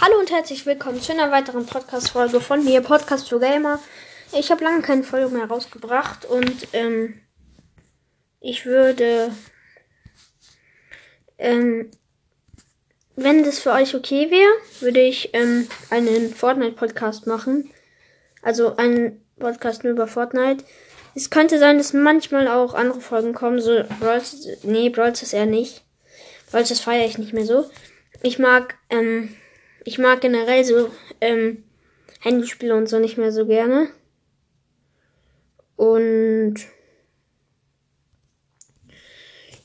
Hallo und herzlich willkommen zu einer weiteren Podcast-Folge von mir, Podcast für Gamer. Ich habe lange keine Folge mehr rausgebracht und ähm, ich würde, ähm, wenn das für euch okay wäre, würde ich ähm, einen Fortnite-Podcast machen. Also einen Podcast nur über Fortnite. Es könnte sein, dass manchmal auch andere Folgen kommen, so Brawls, nee, Brawls ist eher nicht. Brawls das feiere ich nicht mehr so. Ich mag, ähm, ich mag generell so ähm, Handyspiele und so nicht mehr so gerne. Und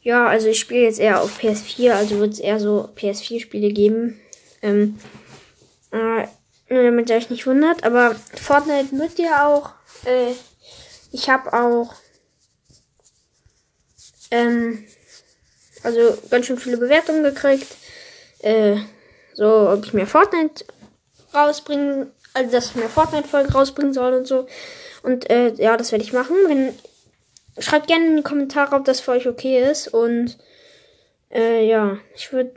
ja, also ich spiele jetzt eher auf PS4, also wird es eher so PS4-Spiele geben. Ähm, äh, damit ihr euch nicht wundert, aber Fortnite müsst ihr auch. Äh, ich habe auch ähm, also ganz schön viele Bewertungen gekriegt. Äh, so, ob ich mir Fortnite rausbringen, also dass ich mir Fortnite-Folge rausbringen soll und so. Und äh, ja, das werde ich machen. Wenn, schreibt gerne in die Kommentare, ob das für euch okay ist. Und äh, ja, ich würde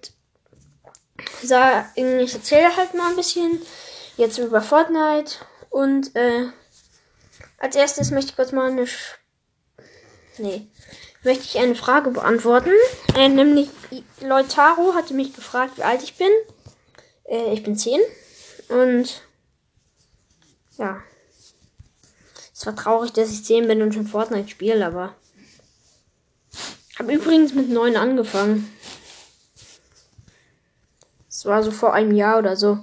sagen, ich erzähle halt mal ein bisschen jetzt über Fortnite. Und äh, als erstes möchte ich kurz mal eine. Sch nee. Möchte ich eine Frage beantworten. Äh, nämlich, Leutaro hatte mich gefragt, wie alt ich bin. Äh, ich bin 10. Und ja. Es war traurig, dass ich 10 bin und schon Fortnite spiele, aber. Habe übrigens mit 9 angefangen. Es war so vor einem Jahr oder so.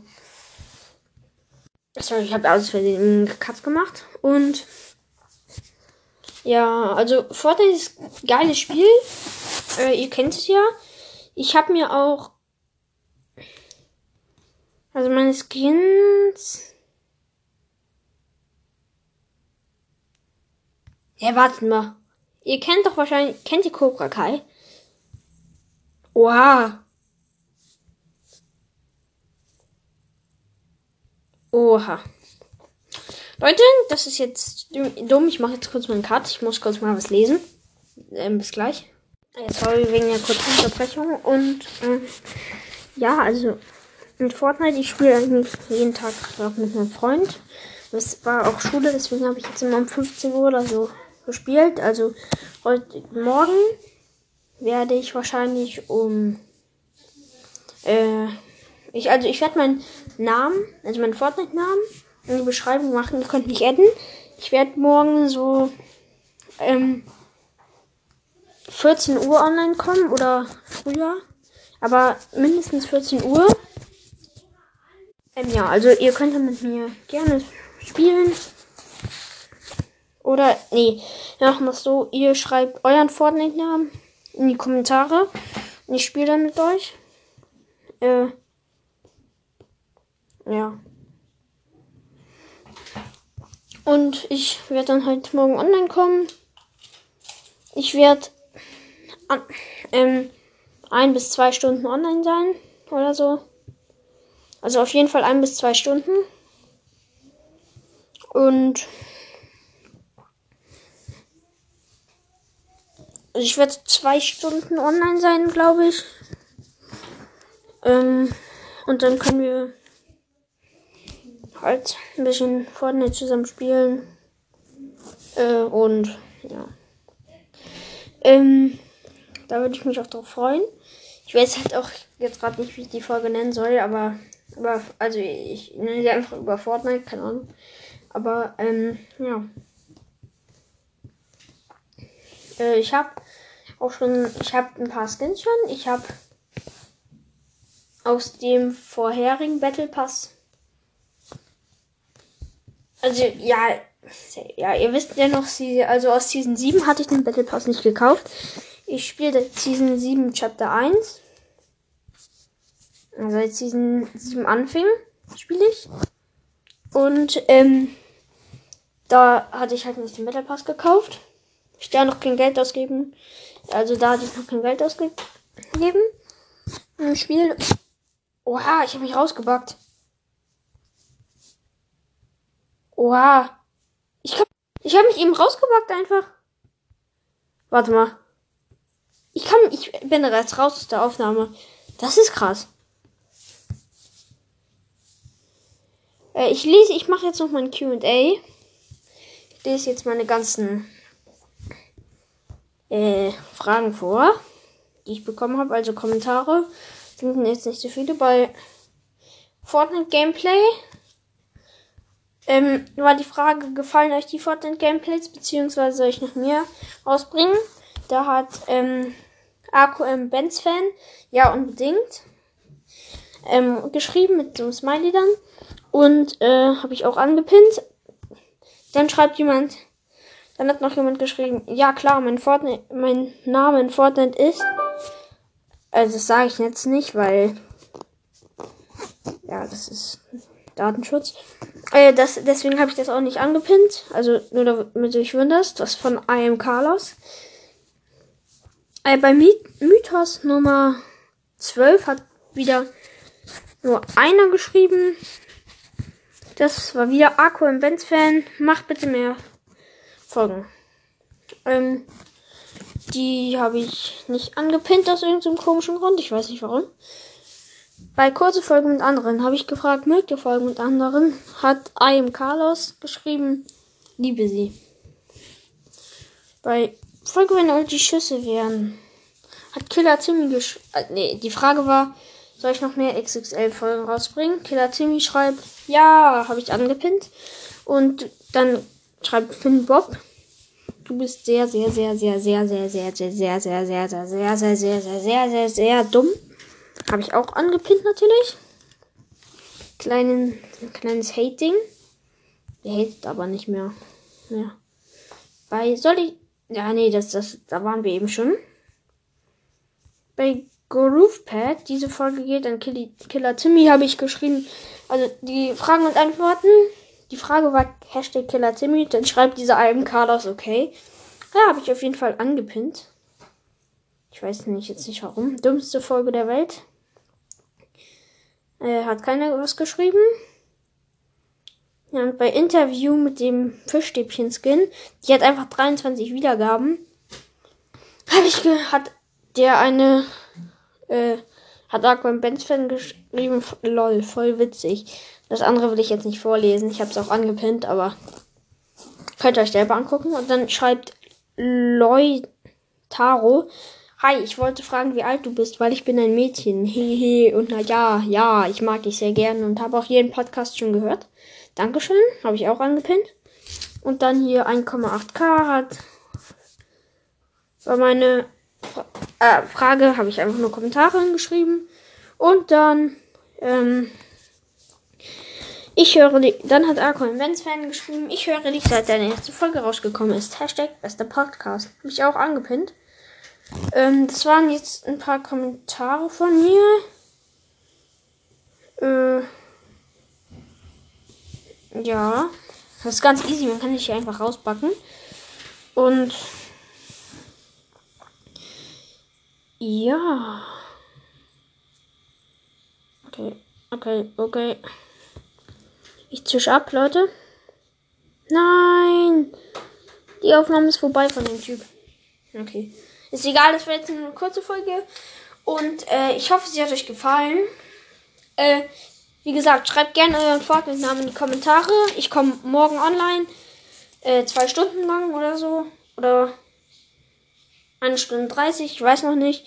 Sorry, ich habe alles für den Cut gemacht. Und ja, also Fortnite ist ein geiles Spiel. Äh, ihr kennt es ja. Ich habe mir auch also meine Skins. Ja, wartet mal. Ihr kennt doch wahrscheinlich, kennt ihr Cobra Kai? Oha. Oha. Leute, das ist jetzt dumm. Ich mache jetzt kurz meinen Cut. Ich muss kurz mal was lesen. Ähm, bis gleich. Sorry wegen der kurzen Unterbrechung. Und äh, ja, also mit Fortnite, ich spiele eigentlich jeden Tag auch mit meinem Freund. Das war auch Schule, deswegen habe ich jetzt immer um 15 Uhr oder so gespielt. Also heute Morgen werde ich wahrscheinlich um äh, ich also ich werde meinen Namen, also meinen Fortnite-Namen in die Beschreibung machen. Ihr könnt mich adden. Ich werde morgen so ähm, 14 Uhr online kommen oder früher. Aber mindestens 14 Uhr. Ähm, ja, also ihr könnt mit mir gerne spielen. Oder, nee, wir machen das so. Ihr schreibt euren Fortnite-Namen in die Kommentare. Und ich spiele dann mit euch. Äh, ja. Und ich werde dann halt morgen online kommen. Ich werde ähm, ein bis zwei Stunden online sein oder so. Also auf jeden Fall ein bis zwei Stunden. Und also ich werde zwei Stunden online sein, glaube ich. Ähm, und dann können wir halt ein bisschen Fortnite zusammen spielen. Äh, und ja. Ähm, da würde ich mich auch drauf freuen. Ich weiß halt auch jetzt gerade nicht, wie ich die Folge nennen soll, aber über, also ich nenne sie einfach über Fortnite, keine Ahnung. Aber ähm, ja. Äh, ich habe auch schon, ich habe ein paar Skins schon. Ich habe aus dem vorherigen Battle Pass also, ja, ja, ihr wisst ja noch, sie, also aus Season 7 hatte ich den Battle Pass nicht gekauft. Ich spiele Season 7 Chapter 1. Also als Season 7 anfing, spiele ich. Und, ähm, da hatte ich halt nicht den Battle Pass gekauft. Ich da noch kein Geld ausgeben. Also da hatte ich noch kein Geld ausgegeben. Im Spiel. Oha, ich habe mich rausgebackt. Oha. Ich, hab, ich habe mich eben rausgebackt einfach. Warte mal. Ich kann, ich bin jetzt raus aus der Aufnahme. Das ist krass. Äh, ich lese, ich mache jetzt noch mein QA. Ich lese jetzt meine ganzen äh, Fragen vor, die ich bekommen habe. Also Kommentare sind jetzt nicht so viele bei Fortnite Gameplay. Ähm, war die Frage, gefallen euch die Fortnite Gameplays, beziehungsweise soll ich noch mehr rausbringen? Da hat ähm, AQM Benz Fan, ja unbedingt, ähm, geschrieben mit so einem Smiley dann. Und äh, habe ich auch angepinnt. Dann schreibt jemand, dann hat noch jemand geschrieben, ja klar, mein, Fortnite, mein Name in Fortnite ist. Also das sage ich jetzt nicht, weil ja, das ist Datenschutz. Äh, das, deswegen habe ich das auch nicht angepinnt. Also nur damit du dich wunderst. Das von I am Carlos. Äh, bei Mythos Nummer 12 hat wieder nur einer geschrieben. Das war wieder Akku im Benz Fan. Macht bitte mehr Folgen. Ähm, die habe ich nicht angepinnt aus irgendeinem komischen Grund. Ich weiß nicht warum. Bei kurze Folgen mit anderen habe ich gefragt, mögt ihr Folgen mit anderen? Hat I am Carlos geschrieben, liebe sie. Bei Folge, wenn all die Schüsse wären, hat Killer Timmy geschrieben. Äh, nee, die Frage war, soll ich noch mehr XXL-Folgen rausbringen? Killer Timmy schreibt, ja, habe ich angepinnt. Und dann schreibt Finn Bob, du bist sehr, sehr, sehr, sehr, sehr, sehr, sehr, sehr, sehr, sehr, sehr, sehr, sehr, sehr, sehr, sehr, sehr, sehr, sehr dumm. Habe ich auch angepinnt natürlich. Kleinen, ein kleines Hating. Der hatet aber nicht mehr. Ja. Bei soll ich. Ja, nee, das, das, da waren wir eben schon. Bei GroovePad, diese Folge geht an Killy, Killer Timmy, habe ich geschrieben. Also die Fragen und Antworten. Die Frage war Hashtag Killer Timmy, dann schreibt dieser Alben Carlos okay. Ja, habe ich auf jeden Fall angepinnt. Ich weiß nicht jetzt nicht warum. Dümmste Folge der Welt. Äh, hat keiner was geschrieben. Ja, und bei Interview mit dem Fischstäbchen-Skin, die hat einfach 23 Wiedergaben. Habe ich ge hat der eine äh, hat Aquam Benz Fan geschrieben, lol, voll witzig. Das andere will ich jetzt nicht vorlesen. Ich habe es auch angepinnt, aber könnt ihr euch selber angucken. Und dann schreibt Leutaro, Hi, ich wollte fragen, wie alt du bist, weil ich bin ein Mädchen. Hehe. Und na ja, ja, ich mag dich sehr gerne und habe auch jeden Podcast schon gehört. Dankeschön, habe ich auch angepinnt. Und dann hier 1,8k hat war meine äh, Frage, habe ich einfach nur Kommentare hingeschrieben. Und dann, ähm, ich höre dich, dann hat Arco ein Benz-Fan geschrieben, ich höre dich, seit deine erste Folge rausgekommen ist. Hashtag bester Podcast. Habe ich auch angepinnt. Ähm, das waren jetzt ein paar Kommentare von mir. Äh, ja, das ist ganz easy, man kann sich hier einfach rausbacken. Und ja. Okay, okay, okay. Ich zische ab, Leute. Nein! Die Aufnahme ist vorbei von dem Typ. Okay. Ist egal, das war jetzt eine kurze Folge. Und äh, ich hoffe, sie hat euch gefallen. Äh, wie gesagt, schreibt gerne euren Fortnite-Namen in die Kommentare. Ich komme morgen online. Äh, zwei Stunden lang oder so. Oder eine Stunde 30, ich weiß noch nicht.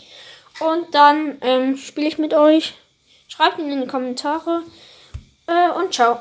Und dann ähm, spiele ich mit euch. Schreibt in die Kommentare. Äh, und ciao.